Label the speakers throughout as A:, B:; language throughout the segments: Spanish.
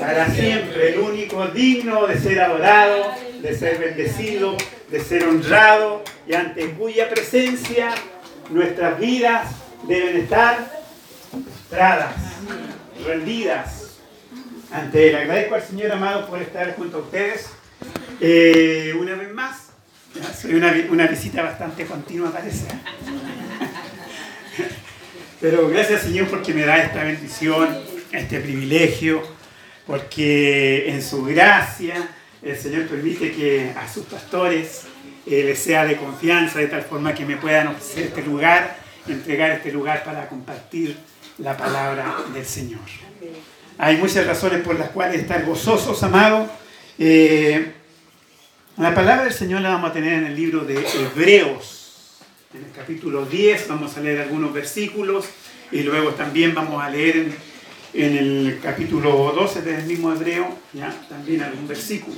A: para siempre, el único digno de ser adorado, de ser bendecido, de ser honrado y ante cuya presencia nuestras vidas deben estar postradas, rendidas ante Él. Agradezco al Señor amado por estar junto a ustedes eh, una vez más. Soy una, una visita bastante continua, parece. Pero gracias Señor porque me da esta bendición, este privilegio, porque en su gracia el Señor permite que a sus pastores eh, les sea de confianza, de tal forma que me puedan ofrecer este lugar, entregar este lugar para compartir la palabra del Señor. Hay muchas razones por las cuales estar gozosos, amados. Eh, la palabra del Señor la vamos a tener en el libro de Hebreos en el capítulo 10 vamos a leer algunos versículos y luego también vamos a leer en, el capítulo 12 del mismo hebreo, ya también algún versículo.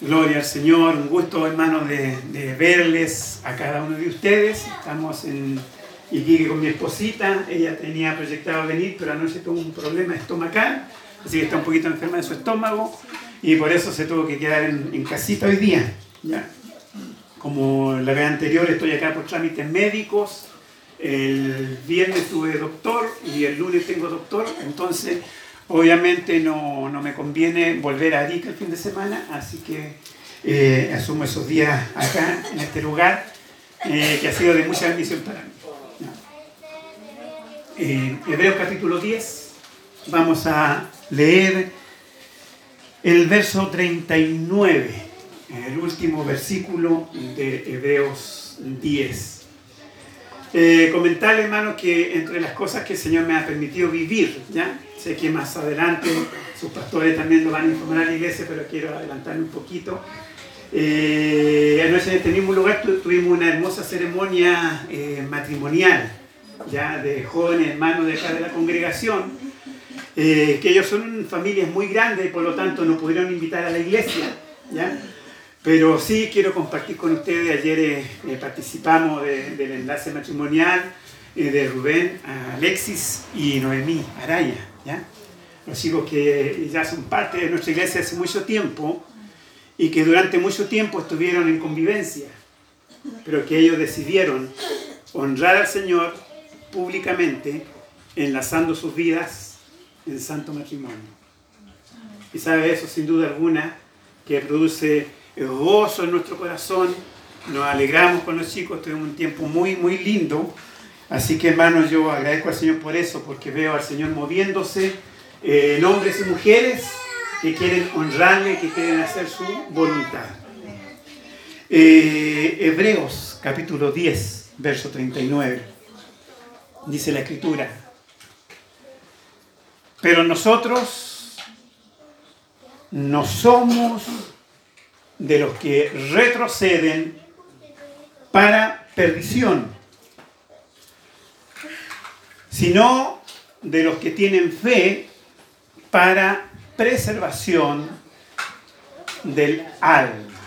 A: Gloria al Señor, un gusto hermano de, verles a cada uno de ustedes. Estamos en Iquique con mi esposita, ella tenía proyectado venir, pero anoche tuvo un problema estomacal, así que está un poquito enferma de su estómago y por eso se tuvo que quedar en, en casita hoy día. ¿ya? Como la vez anterior estoy acá por trámites médicos, el viernes tuve doctor y el lunes tengo doctor, entonces obviamente no, me conviene volver a Arica el fin de semana, así que eh, asumo esos días acá en este lugar, eh, que ha sido de mucha bendición para mí. Eh, Hebreos capítulo 10, vamos a leer el verso 39 el último versículo de Hebreos 10. Eh, comentarle, hermano, que entre las cosas que el Señor me ha permitido vivir, ¿ya? Sé que más adelante sus pastores también lo van a informar a la iglesia, pero quiero adelantarme un poquito. Eh, anoche en este mismo lugar tuvimos una hermosa ceremonia eh, matrimonial, ya de jóvenes hermanos de acá de la congregación, eh, que ellos son familias muy grandes y por lo tanto nos pudieron invitar a la iglesia, ¿ya? Pero sí quiero compartir con ustedes, ayer eh, eh, participamos del enlace matrimonial eh, de Rubén, Alexis y Noemí Araya, ¿ya? los hijos que ya son parte de nuestra iglesia hace mucho tiempo y que durante mucho tiempo estuvieron en convivencia, pero que ellos decidieron honrar al Señor públicamente, enlazando sus vidas en santo matrimonio. Y sabe eso sin duda alguna que produce gozo en nuestro corazón, nos alegramos con los chicos, tuvimos un tiempo muy, muy lindo. Así que hermanos, yo agradezco al Señor por eso, porque veo al Señor moviéndose eh, en hombres y mujeres que quieren honrarle, que quieren hacer su voluntad. Eh, Hebreos capítulo 10, verso 39, dice la escritura, pero nosotros no somos de los que retroceden para perdición, sino de los que tienen fe para preservación del alma.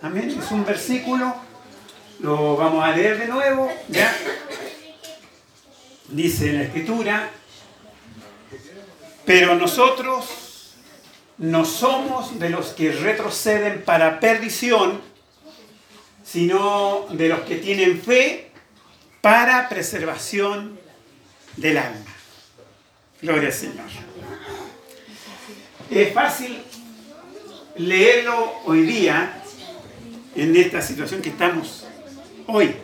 A: Amén. Es un versículo, lo vamos a leer de nuevo. Dice en la escritura, pero nosotros no somos de los que retroceden para perdición, sino de los que tienen fe para preservación del alma. Gloria al Señor. Es fácil leerlo hoy día en esta situación que estamos hoy,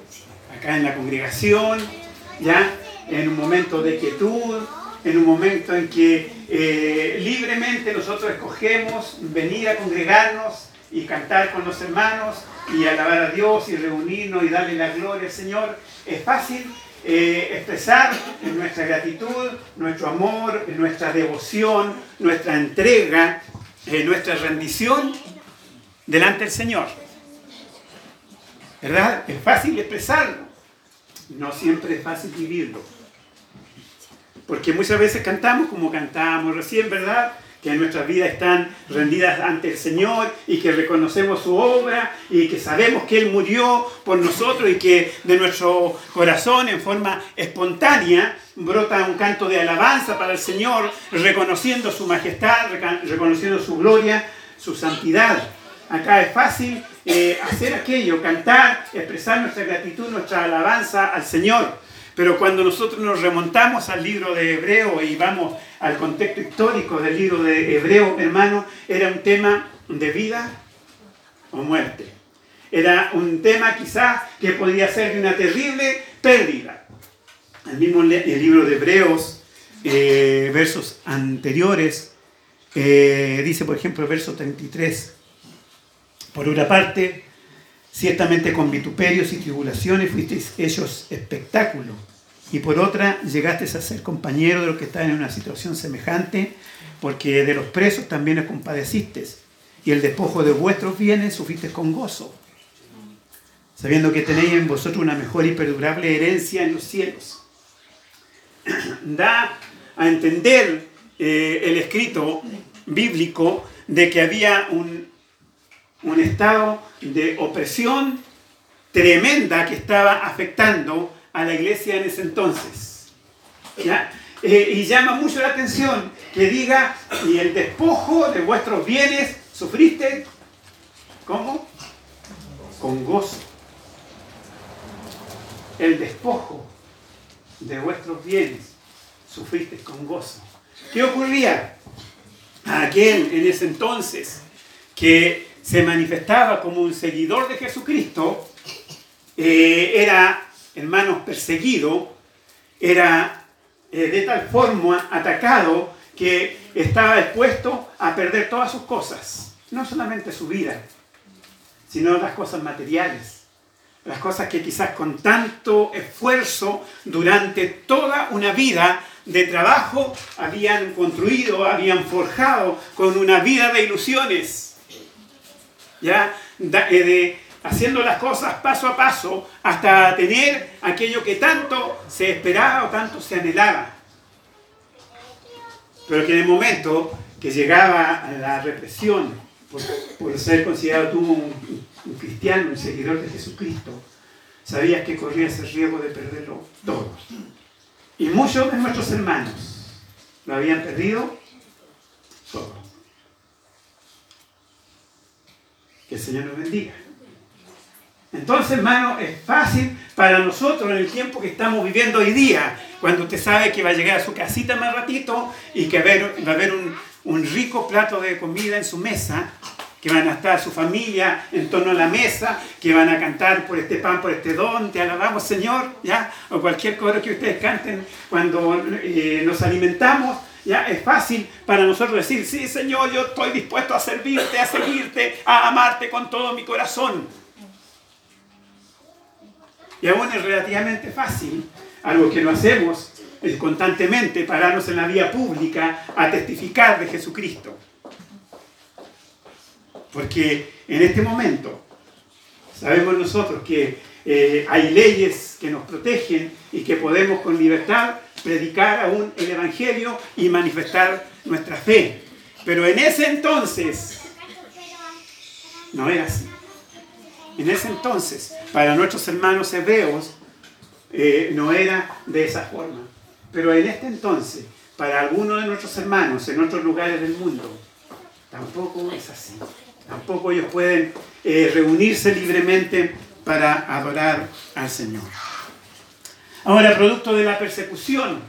A: acá en la congregación, ya en un momento de quietud, en un momento en que eh, libremente nosotros escogemos venir a congregarnos y cantar con los hermanos y alabar a Dios y reunirnos y darle la gloria al Señor. Es fácil eh, expresar nuestra gratitud, nuestro amor, nuestra devoción, nuestra entrega, eh, nuestra rendición delante del Señor. ¿Verdad? Es fácil expresarlo. No siempre es fácil vivirlo. Porque muchas veces cantamos como cantamos recién, ¿verdad? que nuestras vidas están rendidas ante el Señor y que reconocemos su obra y que sabemos que Él murió por nosotros y que de nuestro corazón en forma espontánea brota un canto de alabanza para el Señor, reconociendo su majestad, reconociendo su gloria, su santidad. Acá es fácil eh, hacer aquello, cantar, expresar nuestra gratitud, nuestra alabanza al Señor. Pero cuando nosotros nos remontamos al libro de Hebreo y vamos al contexto histórico del libro de Hebreo, hermano, era un tema de vida o muerte. Era un tema quizás que podría ser de una terrible pérdida. El mismo el libro de Hebreos, eh, versos anteriores, eh, dice por ejemplo verso 33, por una parte, Ciertamente con vituperios y tribulaciones fuisteis hechos espectáculo. Y por otra, llegaste a ser compañero de los que están en una situación semejante, porque de los presos también os compadeciste. Y el despojo de vuestros bienes sufriste con gozo, sabiendo que tenéis en vosotros una mejor y perdurable herencia en los cielos. Da a entender eh, el escrito bíblico de que había un un estado de opresión tremenda que estaba afectando a la iglesia en ese entonces. Eh, y llama mucho la atención que diga, y el despojo de vuestros bienes sufriste, ¿cómo? Con gozo. El despojo de vuestros bienes sufriste con gozo. ¿Qué ocurría? aquel en ese entonces que se manifestaba como un seguidor de Jesucristo, eh, era, hermanos, perseguido, era eh, de tal forma atacado que estaba expuesto a perder todas sus cosas, no solamente su vida, sino las cosas materiales, las cosas que quizás con tanto esfuerzo durante toda una vida de trabajo habían construido, habían forjado con una vida de ilusiones ¿ya? Eh, de, haciendo las cosas paso a paso hasta tener aquello que tanto se esperaba o tanto se anhelaba. Pero que en el momento que llegaba la represión por, ser considerado tú un, un, cristiano, un seguidor de Jesucristo, sabías que corrías el riesgo de perderlo todo. Y muchos de nuestros hermanos lo habían perdido todo. El Señor nos bendiga. Entonces, hermano, es fácil para nosotros en el tiempo que estamos viviendo hoy día, cuando usted sabe que va a llegar a su casita más ratito y que va a haber un, un rico plato de comida en su mesa, que van a estar su familia en torno a la mesa, que van a cantar por este pan, por este don, te alabamos Señor, ¿ya? O cualquier coro que ustedes canten cuando eh, nos alimentamos, ya es fácil para nosotros decir, sí Señor, yo estoy dispuesto a servirte, a seguirte, a amarte con todo mi corazón. Y aún es relativamente fácil, algo que no hacemos es constantemente, pararnos en la vía pública a testificar de Jesucristo. Porque en este momento sabemos nosotros que eh, hay leyes que nos protegen y que podemos con libertad predicar aún el Evangelio y manifestar nuestra fe. Pero en ese entonces no era así. En ese entonces, para nuestros hermanos hebreos, eh, no era de esa forma. Pero en este entonces, para algunos de nuestros hermanos en otros lugares del mundo, tampoco es así. Tampoco ellos pueden eh, reunirse libremente para adorar al Señor. Ahora, producto de la persecución,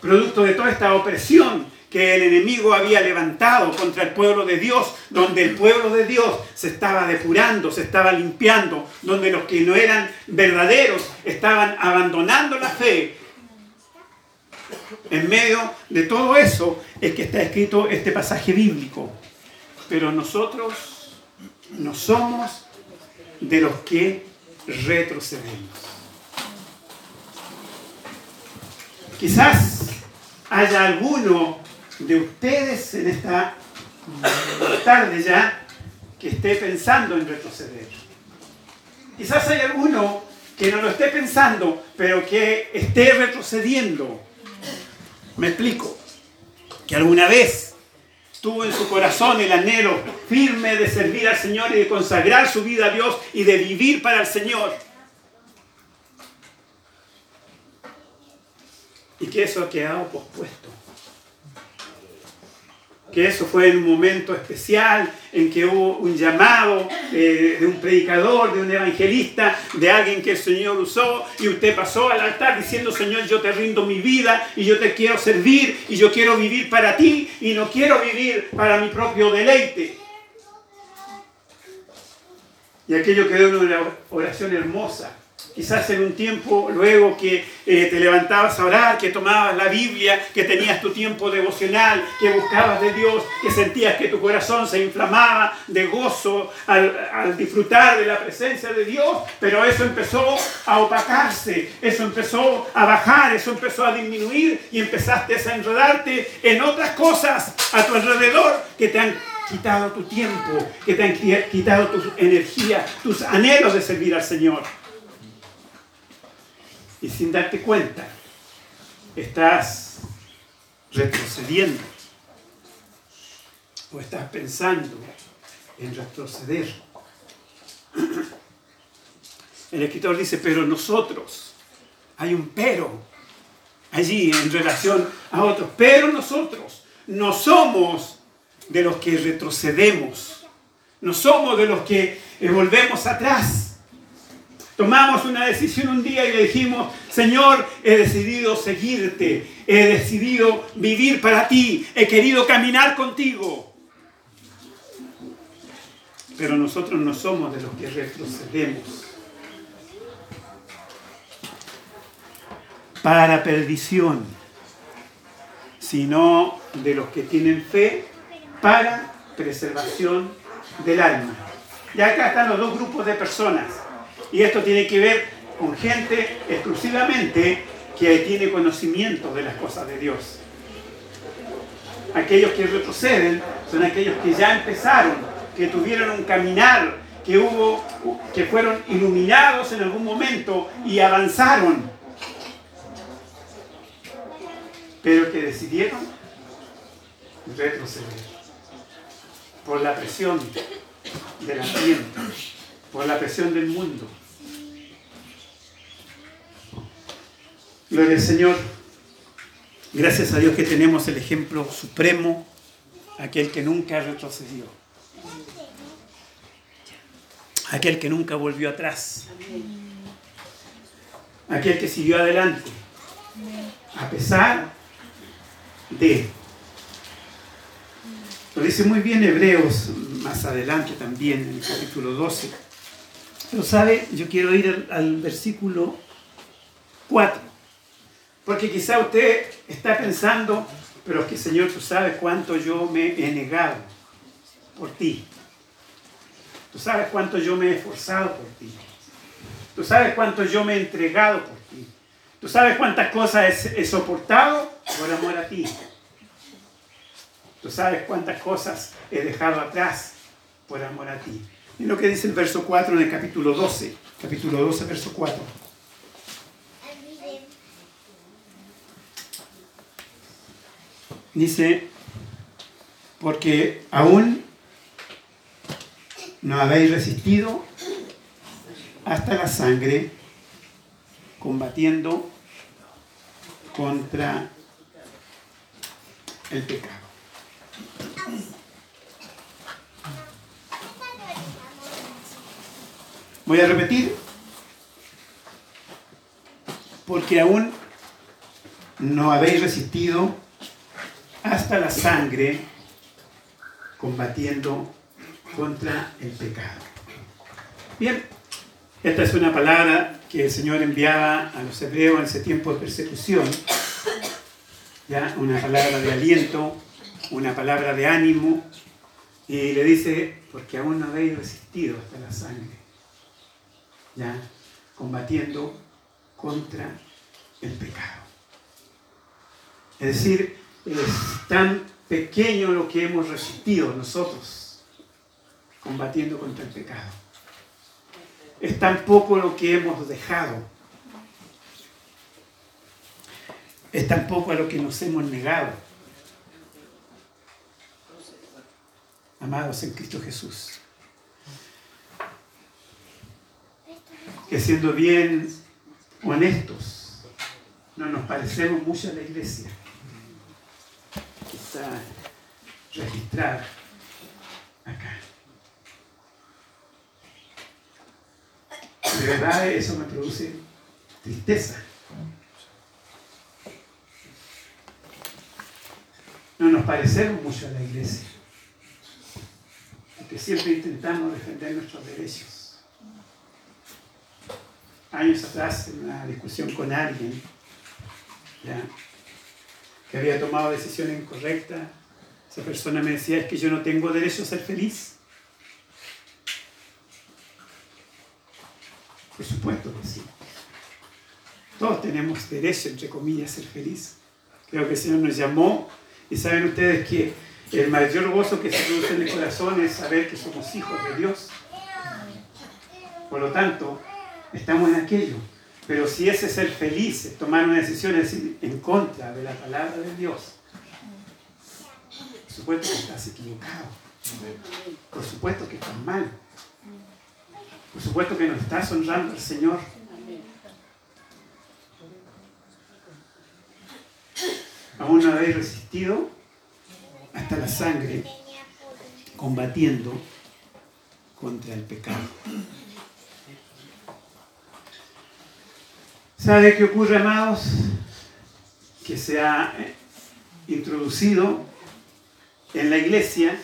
A: producto de toda esta opresión que el enemigo había levantado contra el pueblo de Dios, donde el pueblo de Dios se estaba depurando, se estaba limpiando, donde los que no eran verdaderos estaban abandonando la fe. En medio de todo eso es que está escrito este pasaje bíblico. Pero nosotros no somos de los que retrocedemos. Quizás haya alguno de ustedes en esta tarde ya que esté pensando en retroceder. Quizás haya alguno que no lo esté pensando, pero que esté retrocediendo. Me explico. Que alguna vez tuvo en su corazón el anhelo firme de servir al Señor y de consagrar su vida a Dios y de vivir para el Señor. Y que eso ha quedado pospuesto que eso fue en un momento especial en que hubo un llamado eh, de un predicador, de un evangelista, de alguien que el Señor usó y usted pasó al altar diciendo, Señor, yo te rindo mi vida y yo te quiero servir y yo quiero vivir para ti y no quiero vivir para mi propio deleite. Y aquello quedó en una oración hermosa Quizás en un tiempo luego que eh, te levantabas a orar, que tomabas la Biblia, que tenías tu tiempo devocional, que buscabas de Dios, que sentías que tu corazón se inflamaba de gozo al, al disfrutar de la presencia de Dios, pero eso empezó a opacarse, eso empezó a bajar, eso empezó a disminuir y empezaste a enredarte en otras cosas a tu alrededor que te han quitado tu tiempo, que te han quitado tu energía, tus anhelos de servir al Señor y sin darte cuenta estás retrocediendo o estás pensando en retroceder. El escritor dice, pero nosotros, hay un pero allí en relación a otros, pero nosotros no somos de los que retrocedemos, no somos de los que volvemos atrás Tomamos una decisión un día y le dijimos, Señor, he decidido seguirte, he decidido vivir para ti, he querido caminar contigo. Pero nosotros no somos de los que retrocedemos. Para perdición, sino de los que tienen fe para preservación del alma. Y acá están los dos grupos de personas y esto tiene que ver con gente exclusivamente que tiene conocimiento de las cosas de Dios. Aquellos que retroceden son aquellos que ya empezaron, que tuvieron un caminar, que hubo, que fueron iluminados en algún momento y avanzaron, pero que decidieron retroceder por la presión del ambiente, por la presión del mundo. Gloria al Señor. Gracias a Dios que tenemos el ejemplo supremo, aquel que nunca retrocedió. Aquel que nunca volvió atrás. Aquel que siguió adelante. A pesar de... Lo dice muy bien Hebreos más adelante también, en el capítulo 12. Pero sabe, yo quiero ir al, versículo 4. Porque quizá usted está pensando, pero es que Señor, tú sabes cuánto yo me he negado por ti. Tú sabes cuánto yo me he esforzado por ti. Tú sabes cuánto yo me he entregado por ti. Tú sabes cuántas cosas he, soportado por amor a ti. Tú sabes cuántas cosas he dejado atrás por amor a ti. Y lo que dice el verso 4 en el capítulo 12. Capítulo 12, verso 4. Dice, porque aún no habéis resistido hasta la sangre combatiendo contra el pecado. Voy a repetir, porque aún no habéis resistido hasta la sangre combatiendo contra el pecado. Bien, esta es una palabra que el Señor enviaba a los hebreos en ese tiempo de persecución. ¿ya? Una palabra de aliento, una palabra de ánimo. Y le dice, porque aún no habéis resistido hasta la sangre. ¿ya? Combatiendo contra el pecado. Es decir, es tan pequeño lo que hemos resistido nosotros combatiendo contra el pecado. Es tan poco lo que hemos dejado. Es tan poco a lo que nos hemos negado. amados en Cristo Jesús. Que siendo bien honestos, no nos parecemos mucho a la iglesia. Quizá registrar acá. De verdad eso me produce tristeza. No nos parecemos mucho a la iglesia. Porque siempre intentamos defender nuestros derechos. Años atrás, en una discusión con alguien que había tomado decisiones incorrectas, esa persona me decía, es que yo no tengo derecho a ser feliz. Por supuesto que sí. Todos tenemos derecho, entre comillas, a ser feliz. Creo que el Señor nos llamó y saben ustedes que el mayor gozo que se produce en el corazón es saber que somos hijos de Dios. Por lo tanto, estamos en aquello. Pero si ese ser feliz es tomar una decisión en contra de la palabra de Dios, por supuesto que estás equivocado. Por supuesto que estás mal. Por supuesto que no estás honrando al Señor. Aún no habéis resistido hasta la sangre combatiendo contra el pecado. ¿Sabe qué ocurre, amados? Que se ha eh, introducido en la iglesia,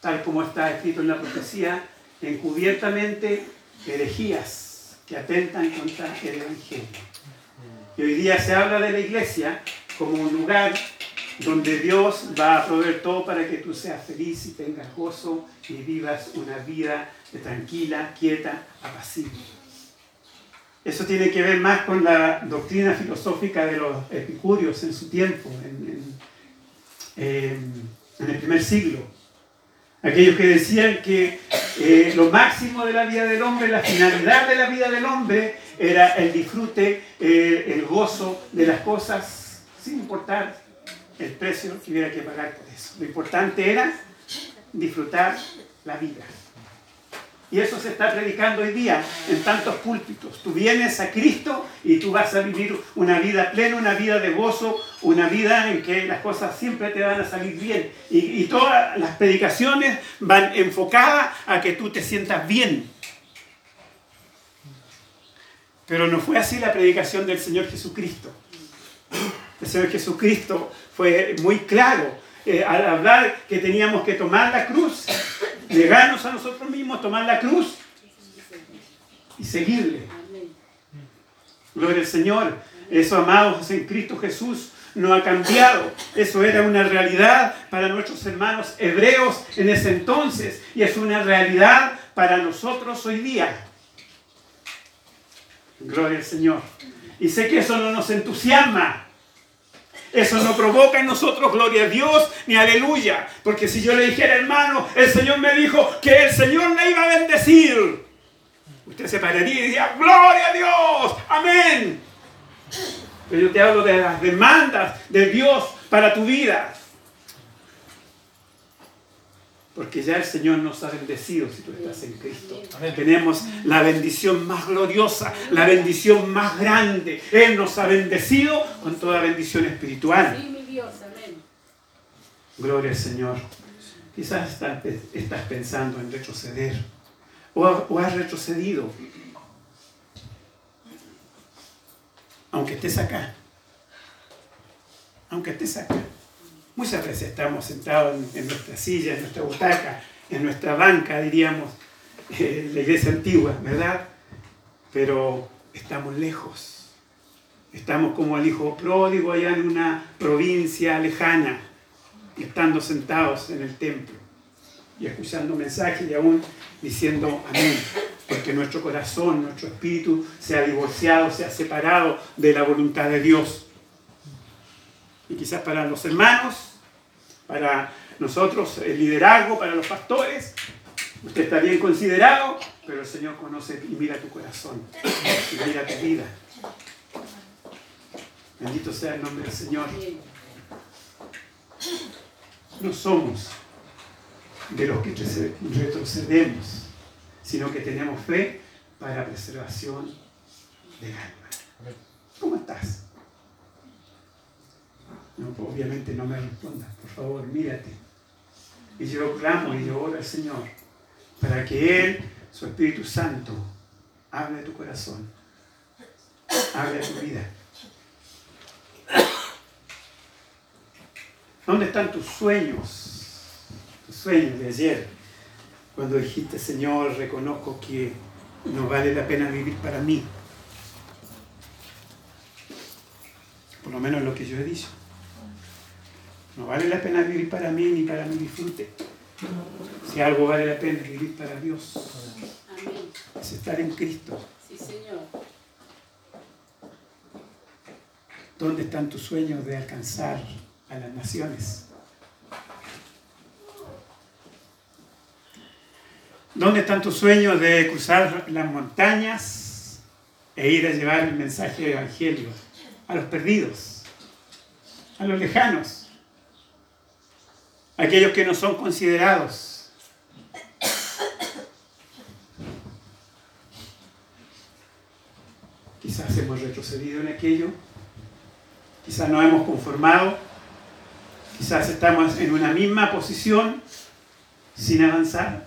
A: tal como está escrito en la profecía, encubiertamente herejías que atentan contra el Evangelio. Y hoy día se habla de la iglesia como un lugar donde Dios va a proveer todo para que tú seas feliz y tengas gozo y vivas una vida tranquila, quieta, apacible. Eso tiene que ver más con la doctrina filosófica de los epicúreos en su tiempo, en, el primer siglo. Aquellos que decían que eh, lo máximo de la vida del hombre, la finalidad de la vida del hombre, era el disfrute, eh, el gozo de las cosas, sin importar el precio que hubiera que pagar por eso. Lo importante era disfrutar la vida. Y eso se está predicando hoy día en tantos púlpitos. Tú vienes a Cristo y tú vas a vivir una vida plena, una vida de gozo, una vida en que las cosas siempre te van a salir bien. Y, todas las predicaciones van enfocadas a que tú te sientas bien. Pero no fue así la predicación del Señor Jesucristo. El Señor Jesucristo fue muy claro eh, al hablar que teníamos que tomar la cruz negarnos a nosotros mismos, tomar la cruz y seguirle. Gloria al Señor. Eso, amados, en Cristo Jesús no ha cambiado. Eso era una realidad para nuestros hermanos hebreos en ese entonces y es una realidad para nosotros hoy día. Gloria al Señor. Y sé que eso no nos entusiasma. Eso no provoca en nosotros gloria a Dios ni aleluya. Porque si yo le dijera, hermano, el Señor me dijo que el Señor le iba a bendecir. Usted se pararía y diría, gloria a Dios, amén. Pero yo te hablo de las demandas de Dios para tu vida. Porque ya el Señor nos ha bendecido si tú estás en Cristo. Tenemos la bendición más gloriosa, la bendición más grande. Él nos ha bendecido con toda bendición espiritual. Sí, mi Dios, amén. Gloria al Señor. Quizás estás, pensando en retroceder o, o has retrocedido. Aunque estés acá. Aunque estés acá. Muchas veces estamos sentados en, nuestra silla, en nuestra butaca, en nuestra banca, diríamos, eh, la iglesia antigua, ¿verdad? Pero estamos lejos. Estamos como el hijo pródigo allá en una provincia lejana, estando sentados en el templo y escuchando mensajes y aún diciendo amén, porque nuestro corazón, nuestro espíritu se ha divorciado, se ha separado de la voluntad de Dios. Y quizás para los hermanos, para nosotros el liderazgo, para los pastores, usted está bien considerado, pero el Señor conoce y mira tu corazón, y mira tu vida. Bendito sea el nombre del Señor. No somos de los que retrocedemos, sino que tenemos fe para preservación del alma. ¿Cómo estás? No, pues, obviamente no me respondas, por favor, mírate. Y yo clamo y yo oro al Señor para que Él, su Espíritu Santo, hable de tu corazón, hable de tu vida. ¿Dónde están tus sueños? Tus sueños de ayer, cuando dijiste, Señor, reconozco que no vale la pena vivir para mí. Por lo menos lo que yo he dicho. No vale la pena vivir para mí ni para mi disfrute. Si algo vale la pena vivir para Dios. Es estar en Cristo.
B: Sí, Señor.
A: ¿Dónde están tus sueños de alcanzar a las naciones? ¿Dónde están tus sueños de cruzar las montañas e ir a llevar el mensaje del Evangelio a los perdidos, a los lejanos, aquellos que no son considerados? Quizás hemos retrocedido en aquello, quizás no hemos conformado, quizás estamos en una misma posición sin avanzar.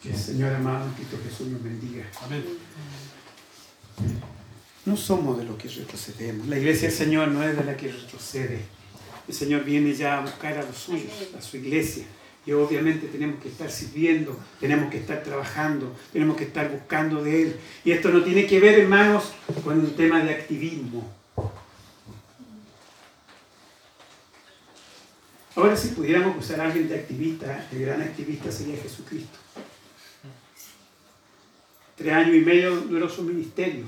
A: Que el Señor amado Cristo Jesús nos bendiga.
C: Amén.
A: No somos de los que retrocedemos. La iglesia del Señor no es de la que retrocede. El Señor viene ya a buscar a los suyos, a su iglesia. Y obviamente tenemos que estar sirviendo, tenemos que estar trabajando, tenemos que estar buscando de Él. Y esto no tiene que ver, hermanos, con un tema de activismo. Ahora, si pudiéramos usar a alguien de activista, el gran activista sería Jesucristo. Tres años y medio duró su ministerio.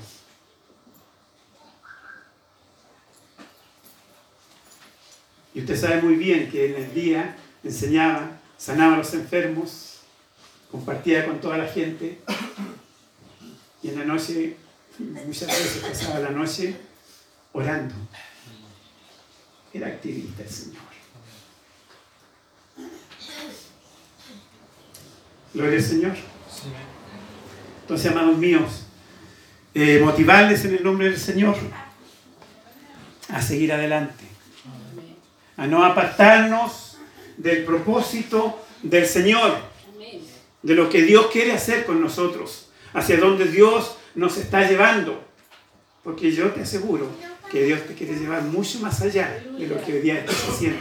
A: Y usted sabe muy bien que en el día enseñaba, sanaba a los enfermos, compartía con toda la gente. Y en la noche, muchas veces pasaba la noche orando. Era activista el Señor. Gloria al Señor. Entonces, amados míos, eh, motivarles en el nombre del Señor a seguir adelante, a no apartarnos del propósito del Señor, de lo que Dios quiere hacer con nosotros, hacia donde Dios nos está llevando. Porque yo te aseguro que Dios te quiere llevar mucho más allá de lo que hoy día estás haciendo.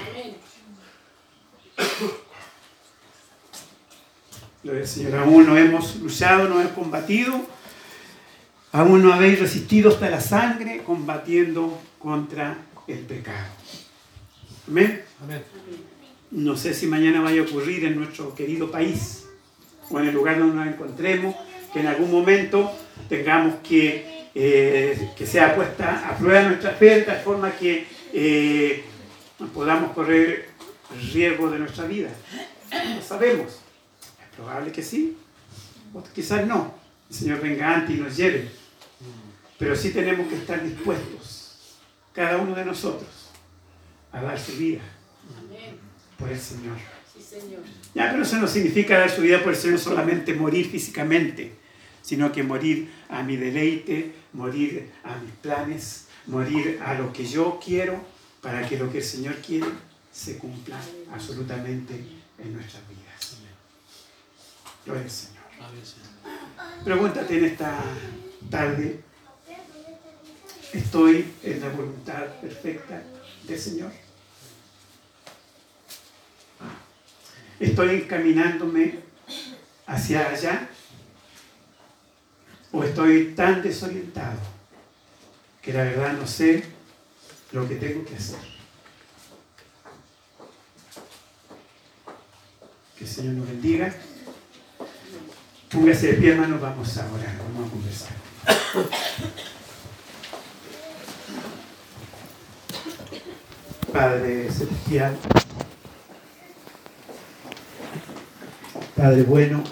A: Gloria Señor. Aún no hemos luchado, no hemos combatido. Aún no habéis resistido hasta la sangre combatiendo contra el pecado. Amén.
C: Amén.
A: No sé si mañana vaya a ocurrir en nuestro querido país o en el lugar donde nos encontremos, que en algún momento tengamos que, eh, que sea puesta a prueba nuestra fe de tal forma que eh, podamos correr riesgo de nuestra vida. No sabemos. Es probable que sí, o quizás no. El Señor venga antes y nos lleve. Pero sí tenemos que estar dispuestos, cada uno de nosotros, a dar su vida por el Señor.
B: Sí, Señor.
A: Ya, pero eso no significa dar su vida por el Señor solamente morir físicamente, sino que morir a mi deleite, morir a mis planes, morir a lo que yo quiero, para que lo que el Señor quiere se cumpla absolutamente en nuestras vidas. Gloria al Señor. Pregúntate en esta tarde, ¿estoy en la voluntad perfecta Señor? ¿Estoy encaminándome hacia allá? ¿O estoy tan desorientado que la verdad no sé lo que tengo que hacer? Que el Señor nos bendiga. Póngase de pie, hermanos, vamos a orar, vamos a conversar. Padre Celestial, Padre bueno,